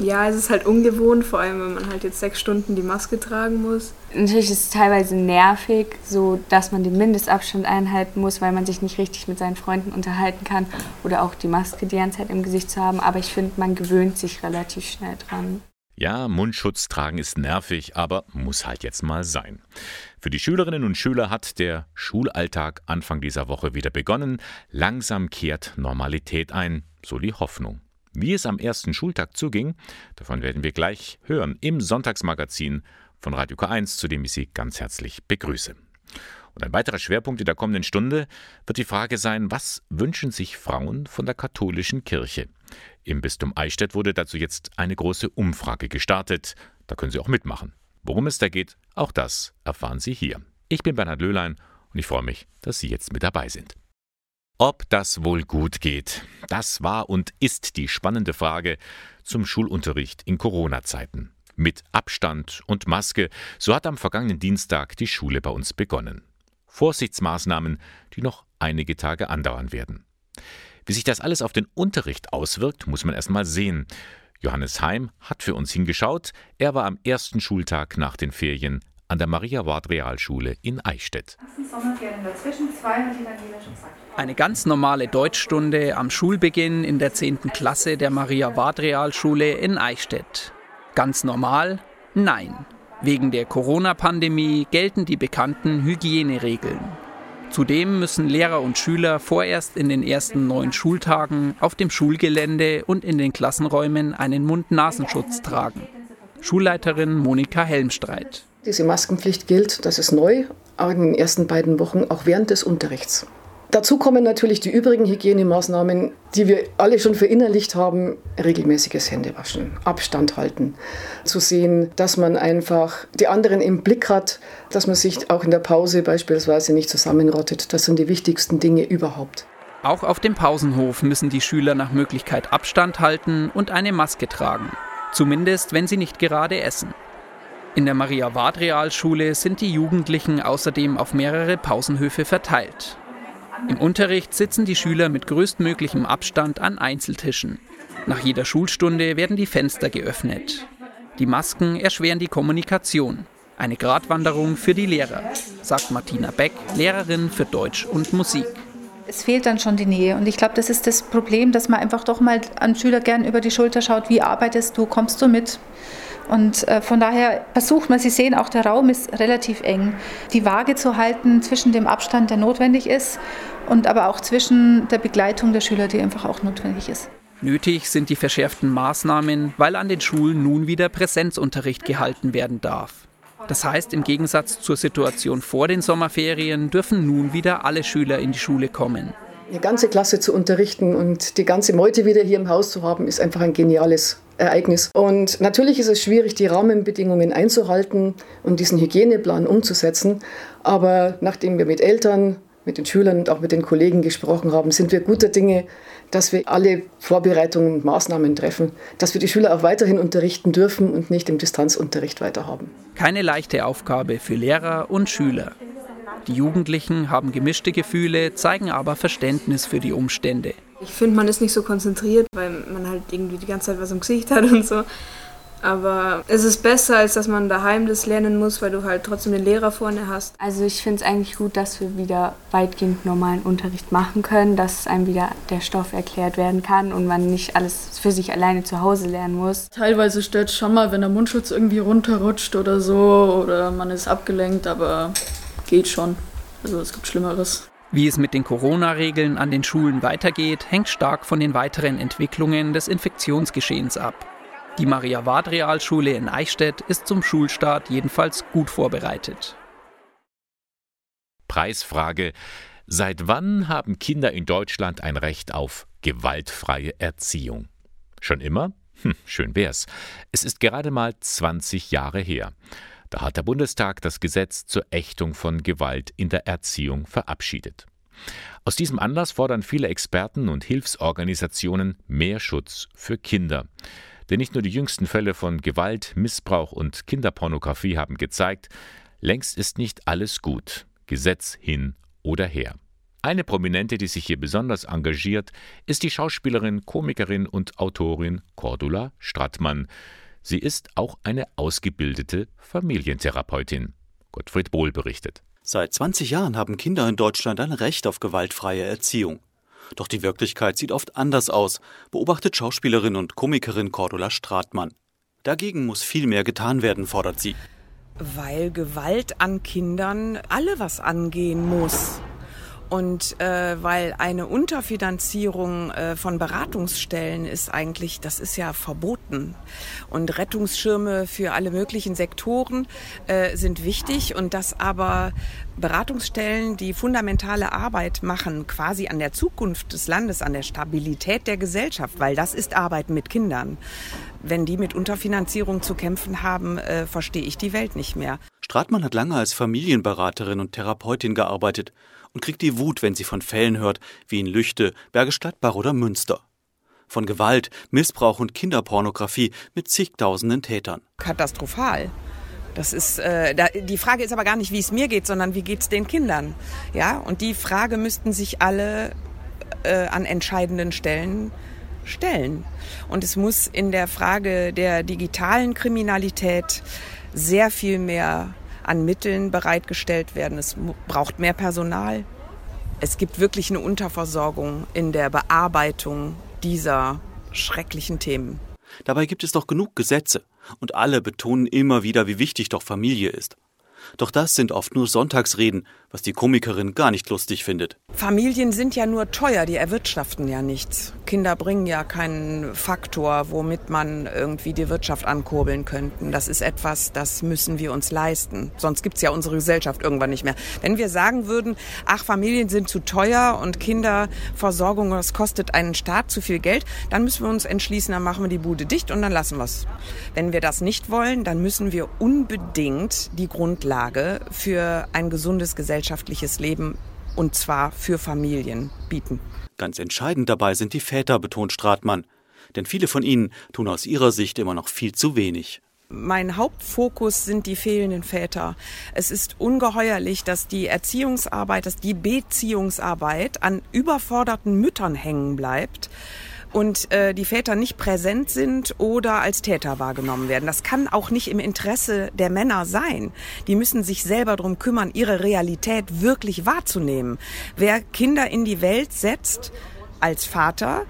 Ja, es ist halt ungewohnt, vor allem wenn man halt jetzt sechs Stunden die Maske tragen muss. Natürlich ist es teilweise nervig, so dass man den Mindestabstand einhalten muss, weil man sich nicht richtig mit seinen Freunden unterhalten kann oder auch die Maske die ganze Zeit im Gesicht zu haben. Aber ich finde, man gewöhnt sich relativ schnell dran. Ja, Mundschutz tragen ist nervig, aber muss halt jetzt mal sein. Für die Schülerinnen und Schüler hat der Schulalltag Anfang dieser Woche wieder begonnen. Langsam kehrt Normalität ein, so die Hoffnung. Wie es am ersten Schultag zuging, davon werden wir gleich hören im Sonntagsmagazin von Radio K1, zu dem ich Sie ganz herzlich begrüße. Und ein weiterer Schwerpunkt in der kommenden Stunde wird die Frage sein, was wünschen sich Frauen von der katholischen Kirche? Im Bistum Eichstätt wurde dazu jetzt eine große Umfrage gestartet. Da können Sie auch mitmachen. Worum es da geht, auch das erfahren Sie hier. Ich bin Bernhard Löhlein und ich freue mich, dass Sie jetzt mit dabei sind. Ob das wohl gut geht, das war und ist die spannende Frage zum Schulunterricht in Corona-Zeiten. Mit Abstand und Maske, so hat am vergangenen Dienstag die Schule bei uns begonnen. Vorsichtsmaßnahmen, die noch einige Tage andauern werden. Wie sich das alles auf den Unterricht auswirkt, muss man erst mal sehen. Johannes Heim hat für uns hingeschaut. Er war am ersten Schultag nach den Ferien an der Maria-Ward-Realschule in Eichstätt. Eine ganz normale Deutschstunde am Schulbeginn in der 10. Klasse der Maria-Ward-Realschule in Eichstätt. Ganz normal? Nein. Wegen der Corona-Pandemie gelten die bekannten Hygieneregeln. Zudem müssen Lehrer und Schüler vorerst in den ersten neun Schultagen auf dem Schulgelände und in den Klassenräumen einen Mund-Nasenschutz tragen. Schulleiterin Monika Helmstreit. Diese Maskenpflicht gilt, das ist neu, aber in den ersten beiden Wochen auch während des Unterrichts. Dazu kommen natürlich die übrigen Hygienemaßnahmen, die wir alle schon verinnerlicht haben. Regelmäßiges Händewaschen, Abstand halten, zu sehen, dass man einfach die anderen im Blick hat, dass man sich auch in der Pause beispielsweise nicht zusammenrottet. Das sind die wichtigsten Dinge überhaupt. Auch auf dem Pausenhof müssen die Schüler nach Möglichkeit Abstand halten und eine Maske tragen. Zumindest, wenn sie nicht gerade essen. In der Maria-Ward-Realschule sind die Jugendlichen außerdem auf mehrere Pausenhöfe verteilt. Im Unterricht sitzen die Schüler mit größtmöglichem Abstand an Einzeltischen. Nach jeder Schulstunde werden die Fenster geöffnet. Die Masken erschweren die Kommunikation. Eine Gratwanderung für die Lehrer, sagt Martina Beck, Lehrerin für Deutsch und Musik. Es fehlt dann schon die Nähe. Und ich glaube, das ist das Problem, dass man einfach doch mal an Schüler gern über die Schulter schaut. Wie arbeitest du? Kommst du mit? Und äh, von daher versucht man, Sie sehen, auch der Raum ist relativ eng, die Waage zu halten zwischen dem Abstand, der notwendig ist, und aber auch zwischen der Begleitung der Schüler, die einfach auch notwendig ist. Nötig sind die verschärften Maßnahmen, weil an den Schulen nun wieder Präsenzunterricht gehalten werden darf. Das heißt, im Gegensatz zur Situation vor den Sommerferien dürfen nun wieder alle Schüler in die Schule kommen. Eine ganze Klasse zu unterrichten und die ganze Meute wieder hier im Haus zu haben, ist einfach ein geniales Ereignis. Und natürlich ist es schwierig, die Rahmenbedingungen einzuhalten und diesen Hygieneplan umzusetzen. Aber nachdem wir mit Eltern, mit den Schülern und auch mit den Kollegen gesprochen haben, sind wir guter Dinge, dass wir alle Vorbereitungen und Maßnahmen treffen, dass wir die Schüler auch weiterhin unterrichten dürfen und nicht im Distanzunterricht weiterhaben. Keine leichte Aufgabe für Lehrer und Schüler. Die Jugendlichen haben gemischte Gefühle, zeigen aber Verständnis für die Umstände. Ich finde, man ist nicht so konzentriert, weil man halt irgendwie die ganze Zeit was im Gesicht hat und so. Aber es ist besser, als dass man daheim das lernen muss, weil du halt trotzdem den Lehrer vorne hast. Also ich finde es eigentlich gut, dass wir wieder weitgehend normalen Unterricht machen können, dass einem wieder der Stoff erklärt werden kann und man nicht alles für sich alleine zu Hause lernen muss. Teilweise stört es schon mal, wenn der Mundschutz irgendwie runterrutscht oder so oder man ist abgelenkt, aber geht schon. Also es gibt Schlimmeres. Wie es mit den Corona-Regeln an den Schulen weitergeht, hängt stark von den weiteren Entwicklungen des Infektionsgeschehens ab. Die Maria-Ward-Realschule in Eichstätt ist zum Schulstart jedenfalls gut vorbereitet. Preisfrage. Seit wann haben Kinder in Deutschland ein Recht auf gewaltfreie Erziehung? Schon immer? Hm, schön wär's. Es ist gerade mal 20 Jahre her. Da hat der Bundestag das Gesetz zur Ächtung von Gewalt in der Erziehung verabschiedet. Aus diesem Anlass fordern viele Experten und Hilfsorganisationen mehr Schutz für Kinder. Denn nicht nur die jüngsten Fälle von Gewalt, Missbrauch und Kinderpornografie haben gezeigt, längst ist nicht alles gut, Gesetz hin oder her. Eine Prominente, die sich hier besonders engagiert, ist die Schauspielerin, Komikerin und Autorin Cordula Strattmann. Sie ist auch eine ausgebildete Familientherapeutin. Gottfried Bohl berichtet. Seit 20 Jahren haben Kinder in Deutschland ein Recht auf gewaltfreie Erziehung. Doch die Wirklichkeit sieht oft anders aus, beobachtet Schauspielerin und Komikerin Cordula Stratmann. Dagegen muss viel mehr getan werden, fordert sie. Weil Gewalt an Kindern alle was angehen muss. Und äh, weil eine Unterfinanzierung äh, von Beratungsstellen ist eigentlich, das ist ja verboten. Und Rettungsschirme für alle möglichen Sektoren äh, sind wichtig und dass aber Beratungsstellen, die fundamentale Arbeit machen, quasi an der Zukunft des Landes, an der Stabilität der Gesellschaft, weil das ist Arbeit mit Kindern. Wenn die mit Unterfinanzierung zu kämpfen haben, äh, verstehe ich die Welt nicht mehr. Stratmann hat lange als Familienberaterin und Therapeutin gearbeitet und kriegt die Wut, wenn sie von Fällen hört, wie in Lüchte, Bergisch Gladbach oder Münster. Von Gewalt, Missbrauch und Kinderpornografie mit zigtausenden Tätern. Katastrophal. Das ist, äh, da, die Frage ist aber gar nicht, wie es mir geht, sondern wie geht es den Kindern. Ja, und die Frage müssten sich alle äh, an entscheidenden Stellen stellen. Und es muss in der Frage der digitalen Kriminalität sehr viel mehr an Mitteln bereitgestellt werden. Es braucht mehr Personal. Es gibt wirklich eine Unterversorgung in der Bearbeitung dieser schrecklichen Themen. Dabei gibt es doch genug Gesetze und alle betonen immer wieder, wie wichtig doch Familie ist. Doch das sind oft nur Sonntagsreden, was die Komikerin gar nicht lustig findet. Familien sind ja nur teuer, die erwirtschaften ja nichts. Kinder bringen ja keinen Faktor, womit man irgendwie die Wirtschaft ankurbeln könnten. Das ist etwas, das müssen wir uns leisten. Sonst gibt's ja unsere Gesellschaft irgendwann nicht mehr. Wenn wir sagen würden, ach, Familien sind zu teuer und Kinderversorgung, das kostet einen Staat zu viel Geld, dann müssen wir uns entschließen, dann machen wir die Bude dicht und dann lassen wir's. Wenn wir das nicht wollen, dann müssen wir unbedingt die Grundlage für ein gesundes gesellschaftliches Leben und zwar für Familien bieten. Ganz entscheidend dabei sind die Väter, betont Stratmann. Denn viele von ihnen tun aus ihrer Sicht immer noch viel zu wenig. Mein Hauptfokus sind die fehlenden Väter. Es ist ungeheuerlich, dass die Erziehungsarbeit, dass die Beziehungsarbeit an überforderten Müttern hängen bleibt und äh, die Väter nicht präsent sind oder als Täter wahrgenommen werden. Das kann auch nicht im Interesse der Männer sein. Die müssen sich selber darum kümmern, ihre Realität wirklich wahrzunehmen. Wer Kinder in die Welt setzt, als Vater,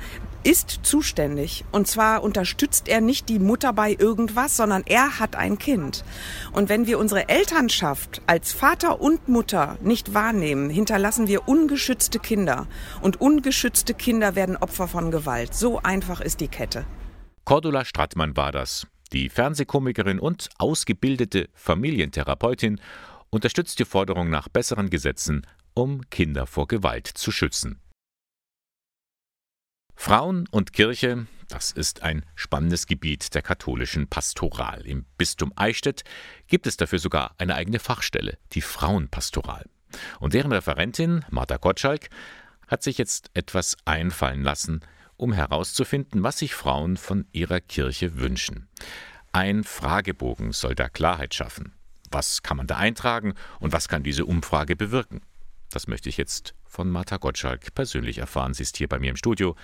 ist zuständig. Und zwar unterstützt er nicht die Mutter bei irgendwas, sondern er hat ein Kind. Und wenn wir unsere Elternschaft als Vater und Mutter nicht wahrnehmen, hinterlassen wir ungeschützte Kinder. Und ungeschützte Kinder werden Opfer von Gewalt. So einfach ist die Kette. Cordula Strattmann war das. Die Fernsehkomikerin und ausgebildete Familientherapeutin unterstützt die Forderung nach besseren Gesetzen, um Kinder vor Gewalt zu schützen. Frauen und Kirche, das ist ein spannendes Gebiet der katholischen Pastoral. Im Bistum Eichstätt gibt es dafür sogar eine eigene Fachstelle, die Frauenpastoral. Und deren Referentin, Martha Gottschalk, hat sich jetzt etwas einfallen lassen, um herauszufinden, was sich Frauen von ihrer Kirche wünschen. Ein Fragebogen soll da Klarheit schaffen. Was kann man da eintragen und was kann diese Umfrage bewirken? Das möchte ich jetzt von Martha Gottschalk persönlich erfahren. Sie ist hier bei mir im Studio.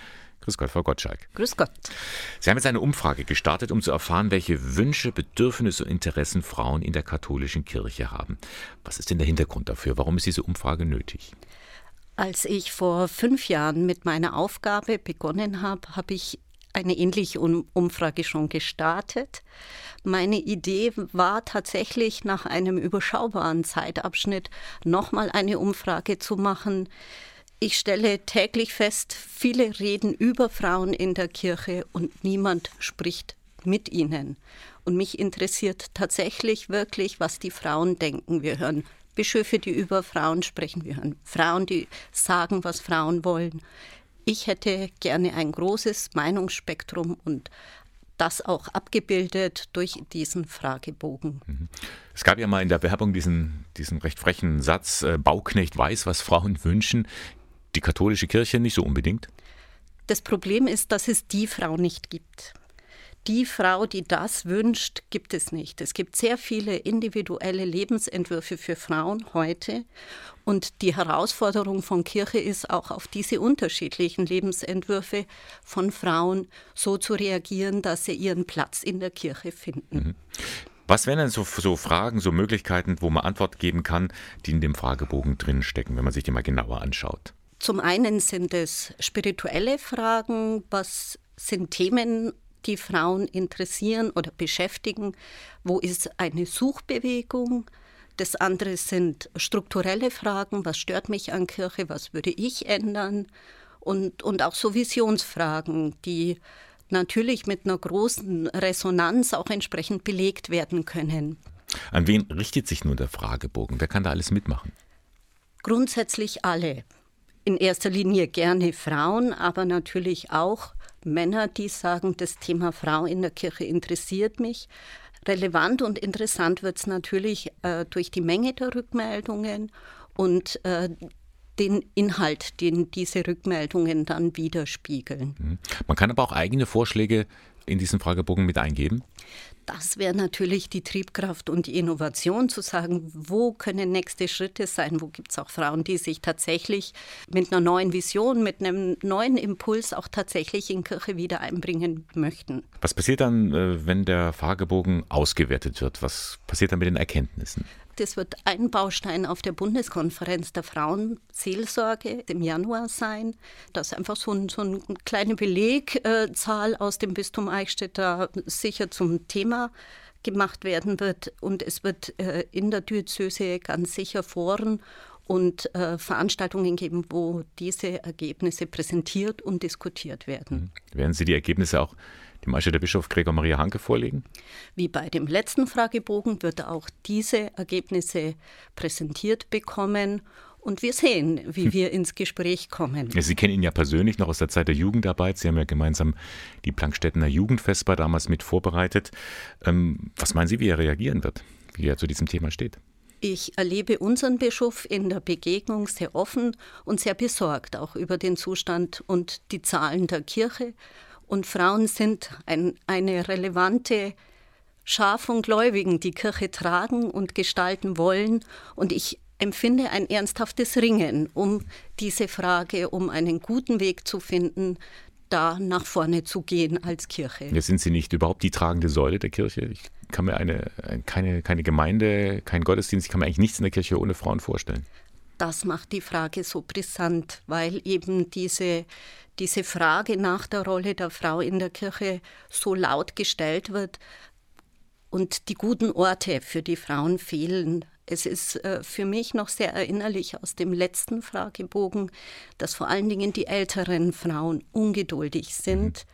Grüß Gott, Frau Gottschalk. Grüß Gott. Sie haben jetzt eine Umfrage gestartet, um zu erfahren, welche Wünsche, Bedürfnisse und Interessen Frauen in der katholischen Kirche haben. Was ist denn der Hintergrund dafür? Warum ist diese Umfrage nötig? Als ich vor fünf Jahren mit meiner Aufgabe begonnen habe, habe ich eine ähnliche Umfrage schon gestartet. Meine Idee war tatsächlich nach einem überschaubaren Zeitabschnitt nochmal eine Umfrage zu machen. Ich stelle täglich fest, viele reden über Frauen in der Kirche und niemand spricht mit ihnen. Und mich interessiert tatsächlich wirklich, was die Frauen denken. Wir hören Bischöfe, die über Frauen sprechen. Wir hören Frauen, die sagen, was Frauen wollen. Ich hätte gerne ein großes Meinungsspektrum und das auch abgebildet durch diesen Fragebogen. Mhm. Es gab ja mal in der Werbung diesen, diesen recht frechen Satz, äh, Bauknecht weiß, was Frauen wünschen. Die katholische Kirche nicht so unbedingt? Das Problem ist, dass es die Frau nicht gibt. die Frau, die das wünscht, gibt es nicht. Es gibt sehr viele individuelle Lebensentwürfe für Frauen heute. Und die Herausforderung von Kirche ist auch auf diese unterschiedlichen Lebensentwürfe von Frauen so zu reagieren, dass sie ihren Platz in der Kirche finden. Mhm. Was wären denn so, so, Fragen, so Möglichkeiten, wo man Antwort geben kann, die in dem Fragebogen drin stecken, wenn man sich die mal genauer anschaut? Zum einen sind es spirituelle Fragen, was sind Themen, die Frauen interessieren oder beschäftigen, wo ist eine Suchbewegung, das andere sind strukturelle Fragen, was stört mich an Kirche, was würde ich ändern und, und auch so Visionsfragen, die natürlich mit einer großen Resonanz auch entsprechend belegt werden können. An wen richtet sich nun der Fragebogen? Wer kann da alles mitmachen? Grundsätzlich alle. In erster Linie gerne Frauen, aber natürlich auch Männer, die sagen, das Thema Frau in der Kirche interessiert mich. Relevant und interessant wird es natürlich äh, durch die Menge der Rückmeldungen und äh, den Inhalt, den diese Rückmeldungen dann widerspiegeln. Mhm. Man kann aber auch eigene Vorschläge in diesen Fragebogen mit eingeben? Das wäre natürlich die Triebkraft und die Innovation, zu sagen, wo können nächste Schritte sein, wo gibt es auch Frauen, die sich tatsächlich mit einer neuen Vision, mit einem neuen Impuls auch tatsächlich in Kirche wieder einbringen möchten. Was passiert dann, äh, wenn der Fragebogen ausgewertet wird? Was passiert dann mit den Erkenntnissen? Das wird ein Baustein auf der Bundeskonferenz der Frauenseelsorge im Januar sein. Das ist einfach so, ein, so eine kleine Belegzahl aus dem Bistum Eichstätt da sicher zum Thema gemacht werden wird. Und es wird äh, in der Diözese ganz sicher Foren und äh, Veranstaltungen geben, wo diese Ergebnisse präsentiert und diskutiert werden. Mhm. Werden Sie die Ergebnisse auch dem Bischof Gregor Maria Hanke vorlegen? Wie bei dem letzten Fragebogen wird er auch diese Ergebnisse präsentiert bekommen. Und wir sehen, wie hm. wir ins Gespräch kommen. Sie kennen ihn ja persönlich noch aus der Zeit der Jugendarbeit. Sie haben ja gemeinsam die Plankstättener Jugendfestbar damals mit vorbereitet. Ähm, was meinen Sie, wie er reagieren wird, wie er zu diesem Thema steht? Ich erlebe unseren Bischof in der Begegnung sehr offen und sehr besorgt auch über den Zustand und die Zahlen der Kirche und Frauen sind ein, eine relevante Schar von Gläubigen, die Kirche tragen und gestalten wollen. Und ich empfinde ein ernsthaftes Ringen um diese Frage, um einen guten Weg zu finden, da nach vorne zu gehen als Kirche. Jetzt sind Sie nicht überhaupt die tragende Säule der Kirche. Ich kann mir eine, keine, keine Gemeinde, kein Gottesdienst, ich kann mir eigentlich nichts in der Kirche ohne Frauen vorstellen. Das macht die Frage so brisant, weil eben diese diese Frage nach der Rolle der Frau in der Kirche so laut gestellt wird und die guten Orte für die Frauen fehlen. Es ist äh, für mich noch sehr erinnerlich aus dem letzten Fragebogen, dass vor allen Dingen die älteren Frauen ungeduldig sind,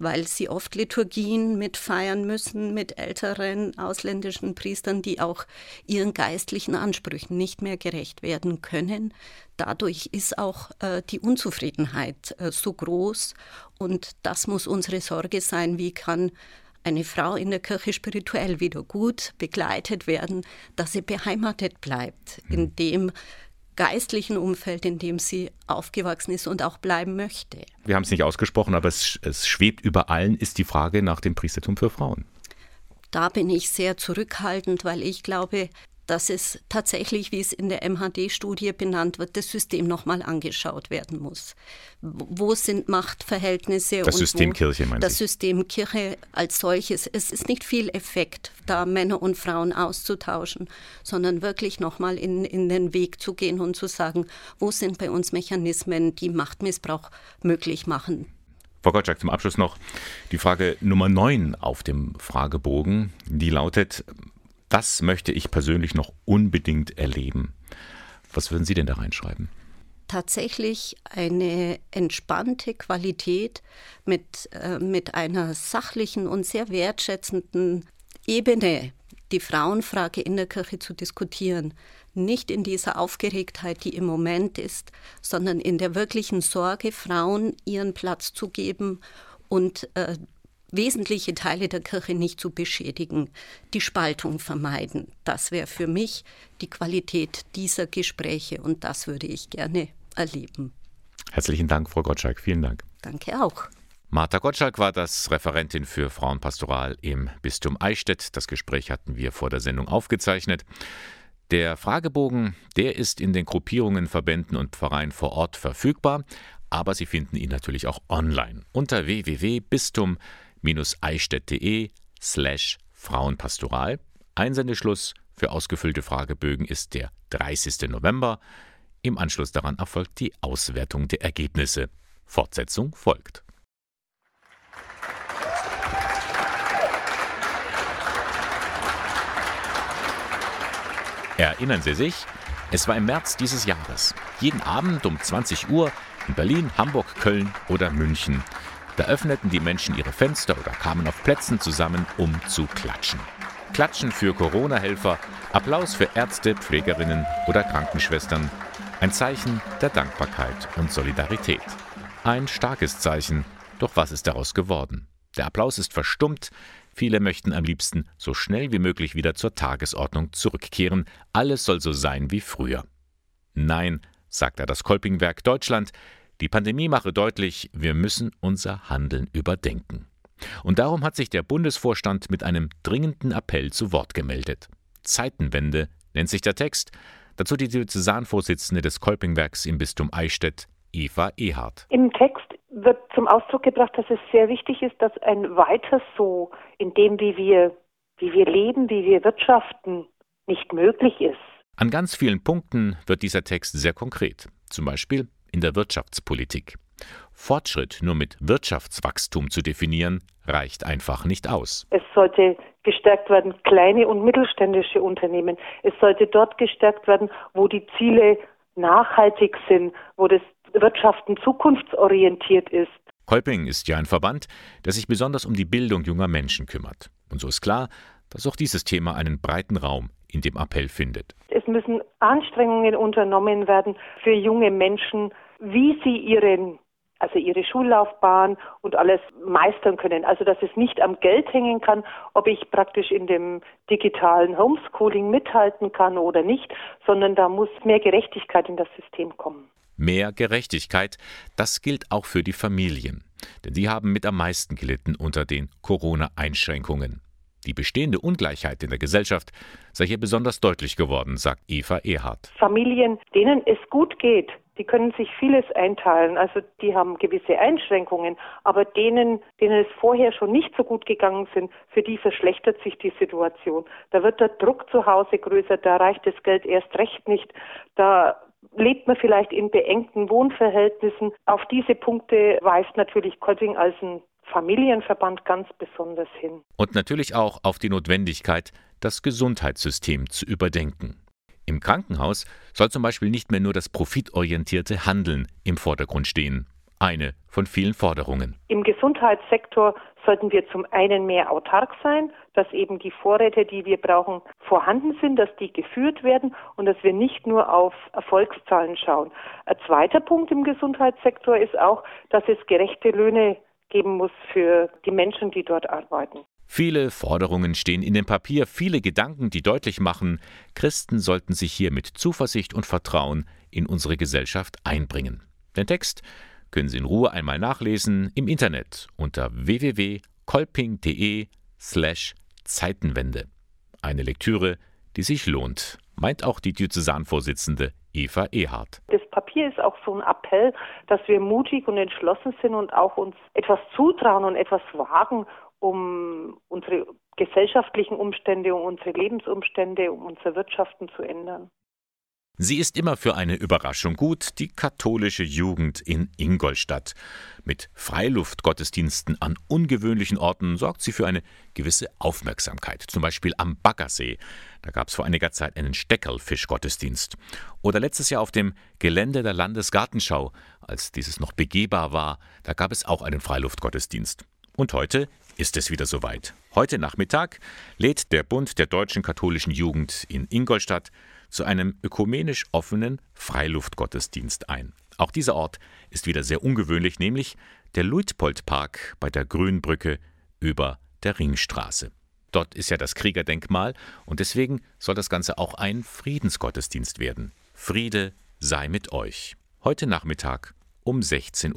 weil sie oft Liturgien mitfeiern müssen mit älteren ausländischen Priestern, die auch ihren geistlichen Ansprüchen nicht mehr gerecht werden können. Dadurch ist auch äh, die Unzufriedenheit äh, so groß und das muss unsere Sorge sein, wie kann eine Frau in der Kirche spirituell wieder gut begleitet werden, dass sie beheimatet bleibt, in mhm. dem geistlichen Umfeld, in dem sie aufgewachsen ist und auch bleiben möchte. Wir haben es nicht ausgesprochen, aber es, es schwebt über allen, ist die Frage nach dem Priestertum für Frauen. Da bin ich sehr zurückhaltend, weil ich glaube, dass es tatsächlich, wie es in der MHD-Studie benannt wird, das System nochmal angeschaut werden muss. Wo sind Machtverhältnisse? Das System Kirche, meinst Das System Kirche als solches. Es ist nicht viel Effekt, da Männer und Frauen auszutauschen, sondern wirklich nochmal in, in den Weg zu gehen und zu sagen, wo sind bei uns Mechanismen, die Machtmissbrauch möglich machen. Frau Gottschalk, zum Abschluss noch die Frage Nummer 9 auf dem Fragebogen. Die lautet, das möchte ich persönlich noch unbedingt erleben. Was würden Sie denn da reinschreiben? Tatsächlich eine entspannte Qualität mit, äh, mit einer sachlichen und sehr wertschätzenden Ebene, die Frauenfrage in der Kirche zu diskutieren. Nicht in dieser Aufgeregtheit, die im Moment ist, sondern in der wirklichen Sorge, Frauen ihren Platz zu geben und äh, wesentliche Teile der Kirche nicht zu beschädigen, die Spaltung vermeiden. Das wäre für mich die Qualität dieser Gespräche und das würde ich gerne erleben. Herzlichen Dank, Frau Gottschalk. Vielen Dank. Danke auch. Martha Gottschalk war das Referentin für Frauenpastoral im Bistum Eichstätt. Das Gespräch hatten wir vor der Sendung aufgezeichnet. Der Fragebogen, der ist in den Gruppierungen, Verbänden und Vereinen vor Ort verfügbar, aber Sie finden ihn natürlich auch online unter www.bistum-eichstätt.de slash Frauenpastoral. Einsendeschluss für ausgefüllte Fragebögen ist der 30. November. Im Anschluss daran erfolgt die Auswertung der Ergebnisse. Fortsetzung folgt. Erinnern Sie sich? Es war im März dieses Jahres. Jeden Abend um 20 Uhr in Berlin, Hamburg, Köln oder München. Da öffneten die Menschen ihre Fenster oder kamen auf Plätzen zusammen, um zu klatschen. Klatschen für Corona-Helfer, Applaus für Ärzte, Pflegerinnen oder Krankenschwestern. Ein Zeichen der Dankbarkeit und Solidarität. Ein starkes Zeichen, doch was ist daraus geworden? Der Applaus ist verstummt, Viele möchten am liebsten so schnell wie möglich wieder zur Tagesordnung zurückkehren. Alles soll so sein wie früher. Nein, sagt er das Kolpingwerk Deutschland, die Pandemie mache deutlich, wir müssen unser Handeln überdenken. Und darum hat sich der Bundesvorstand mit einem dringenden Appell zu Wort gemeldet. Zeitenwende nennt sich der Text, dazu die Diözesanvorsitzende des Kolpingwerks im Bistum Eichstätt, Eva Ehardt. Im Text wird zum Ausdruck gebracht, dass es sehr wichtig ist, dass ein weiter so in dem, wie wir, wie wir leben, wie wir wirtschaften, nicht möglich ist. An ganz vielen Punkten wird dieser Text sehr konkret, zum Beispiel in der Wirtschaftspolitik. Fortschritt nur mit Wirtschaftswachstum zu definieren, reicht einfach nicht aus. Es sollte gestärkt werden, kleine und mittelständische Unternehmen. Es sollte dort gestärkt werden, wo die Ziele nachhaltig sind, wo das Wirtschaften zukunftsorientiert ist. Kolping ist ja ein Verband, der sich besonders um die Bildung junger Menschen kümmert. Und so ist klar, dass auch dieses Thema einen breiten Raum in dem Appell findet. Es müssen Anstrengungen unternommen werden für junge Menschen, wie sie ihren also ihre Schullaufbahn und alles meistern können. Also dass es nicht am Geld hängen kann, ob ich praktisch in dem digitalen Homeschooling mithalten kann oder nicht, sondern da muss mehr Gerechtigkeit in das System kommen. Mehr Gerechtigkeit, das gilt auch für die Familien, denn die haben mit am meisten gelitten unter den Corona-Einschränkungen. Die bestehende Ungleichheit in der Gesellschaft sei hier besonders deutlich geworden, sagt Eva Ehardt. Familien, denen es gut geht, die können sich vieles einteilen. Also die haben gewisse Einschränkungen, aber denen, denen es vorher schon nicht so gut gegangen sind, für die verschlechtert sich die Situation. Da wird der Druck zu Hause größer, da reicht das Geld erst recht nicht, da lebt man vielleicht in beengten Wohnverhältnissen. Auf diese Punkte weist natürlich Kotting als ein Familienverband ganz besonders hin. Und natürlich auch auf die Notwendigkeit, das Gesundheitssystem zu überdenken. Im Krankenhaus soll zum Beispiel nicht mehr nur das profitorientierte Handeln im Vordergrund stehen. Eine von vielen Forderungen. Im Gesundheitssektor sollten wir zum einen mehr autark sein, dass eben die Vorräte, die wir brauchen, vorhanden sind, dass die geführt werden und dass wir nicht nur auf Erfolgszahlen schauen. Ein zweiter Punkt im Gesundheitssektor ist auch, dass es gerechte Löhne geben muss für die Menschen, die dort arbeiten. Viele Forderungen stehen in dem Papier, viele Gedanken, die deutlich machen, Christen sollten sich hier mit Zuversicht und Vertrauen in unsere Gesellschaft einbringen. Den Text können Sie in Ruhe einmal nachlesen im Internet unter www.kolping.de slash Zeitenwende. Eine Lektüre, die sich lohnt, meint auch die Diözesanvorsitzende Eva Ehardt. Das Papier ist auch so ein Appell, dass wir mutig und entschlossen sind und auch uns etwas zutrauen und etwas wagen, um unsere gesellschaftlichen Umstände, um unsere Lebensumstände, um unser Wirtschaften zu ändern. Sie ist immer für eine Überraschung gut, die katholische Jugend in Ingolstadt. Mit Freiluftgottesdiensten an ungewöhnlichen Orten sorgt sie für eine gewisse Aufmerksamkeit. Zum Beispiel am Baggersee. Da gab es vor einiger Zeit einen Steckerlfischgottesdienst. Oder letztes Jahr auf dem Gelände der Landesgartenschau, als dieses noch begehbar war, da gab es auch einen Freiluftgottesdienst. Und heute ist es wieder soweit. Heute Nachmittag lädt der Bund der deutschen katholischen Jugend in Ingolstadt zu einem ökumenisch offenen Freiluftgottesdienst ein. Auch dieser Ort ist wieder sehr ungewöhnlich, nämlich der Luitpoldpark bei der Grünbrücke über der Ringstraße. Dort ist ja das Kriegerdenkmal und deswegen soll das Ganze auch ein Friedensgottesdienst werden. Friede sei mit euch. Heute Nachmittag um 16.30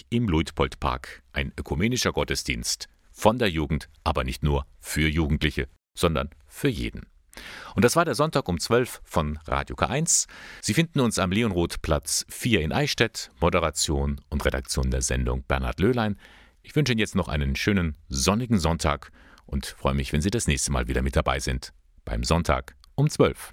Uhr im Luitpoldpark. Ein ökumenischer Gottesdienst von der Jugend, aber nicht nur für Jugendliche, sondern für jeden. Und das war der Sonntag um 12 von Radio K1. Sie finden uns am Leonroth-Platz 4 in Eichstätt. Moderation und Redaktion der Sendung Bernhard Löhlein. Ich wünsche Ihnen jetzt noch einen schönen sonnigen Sonntag und freue mich, wenn Sie das nächste Mal wieder mit dabei sind. Beim Sonntag um 12.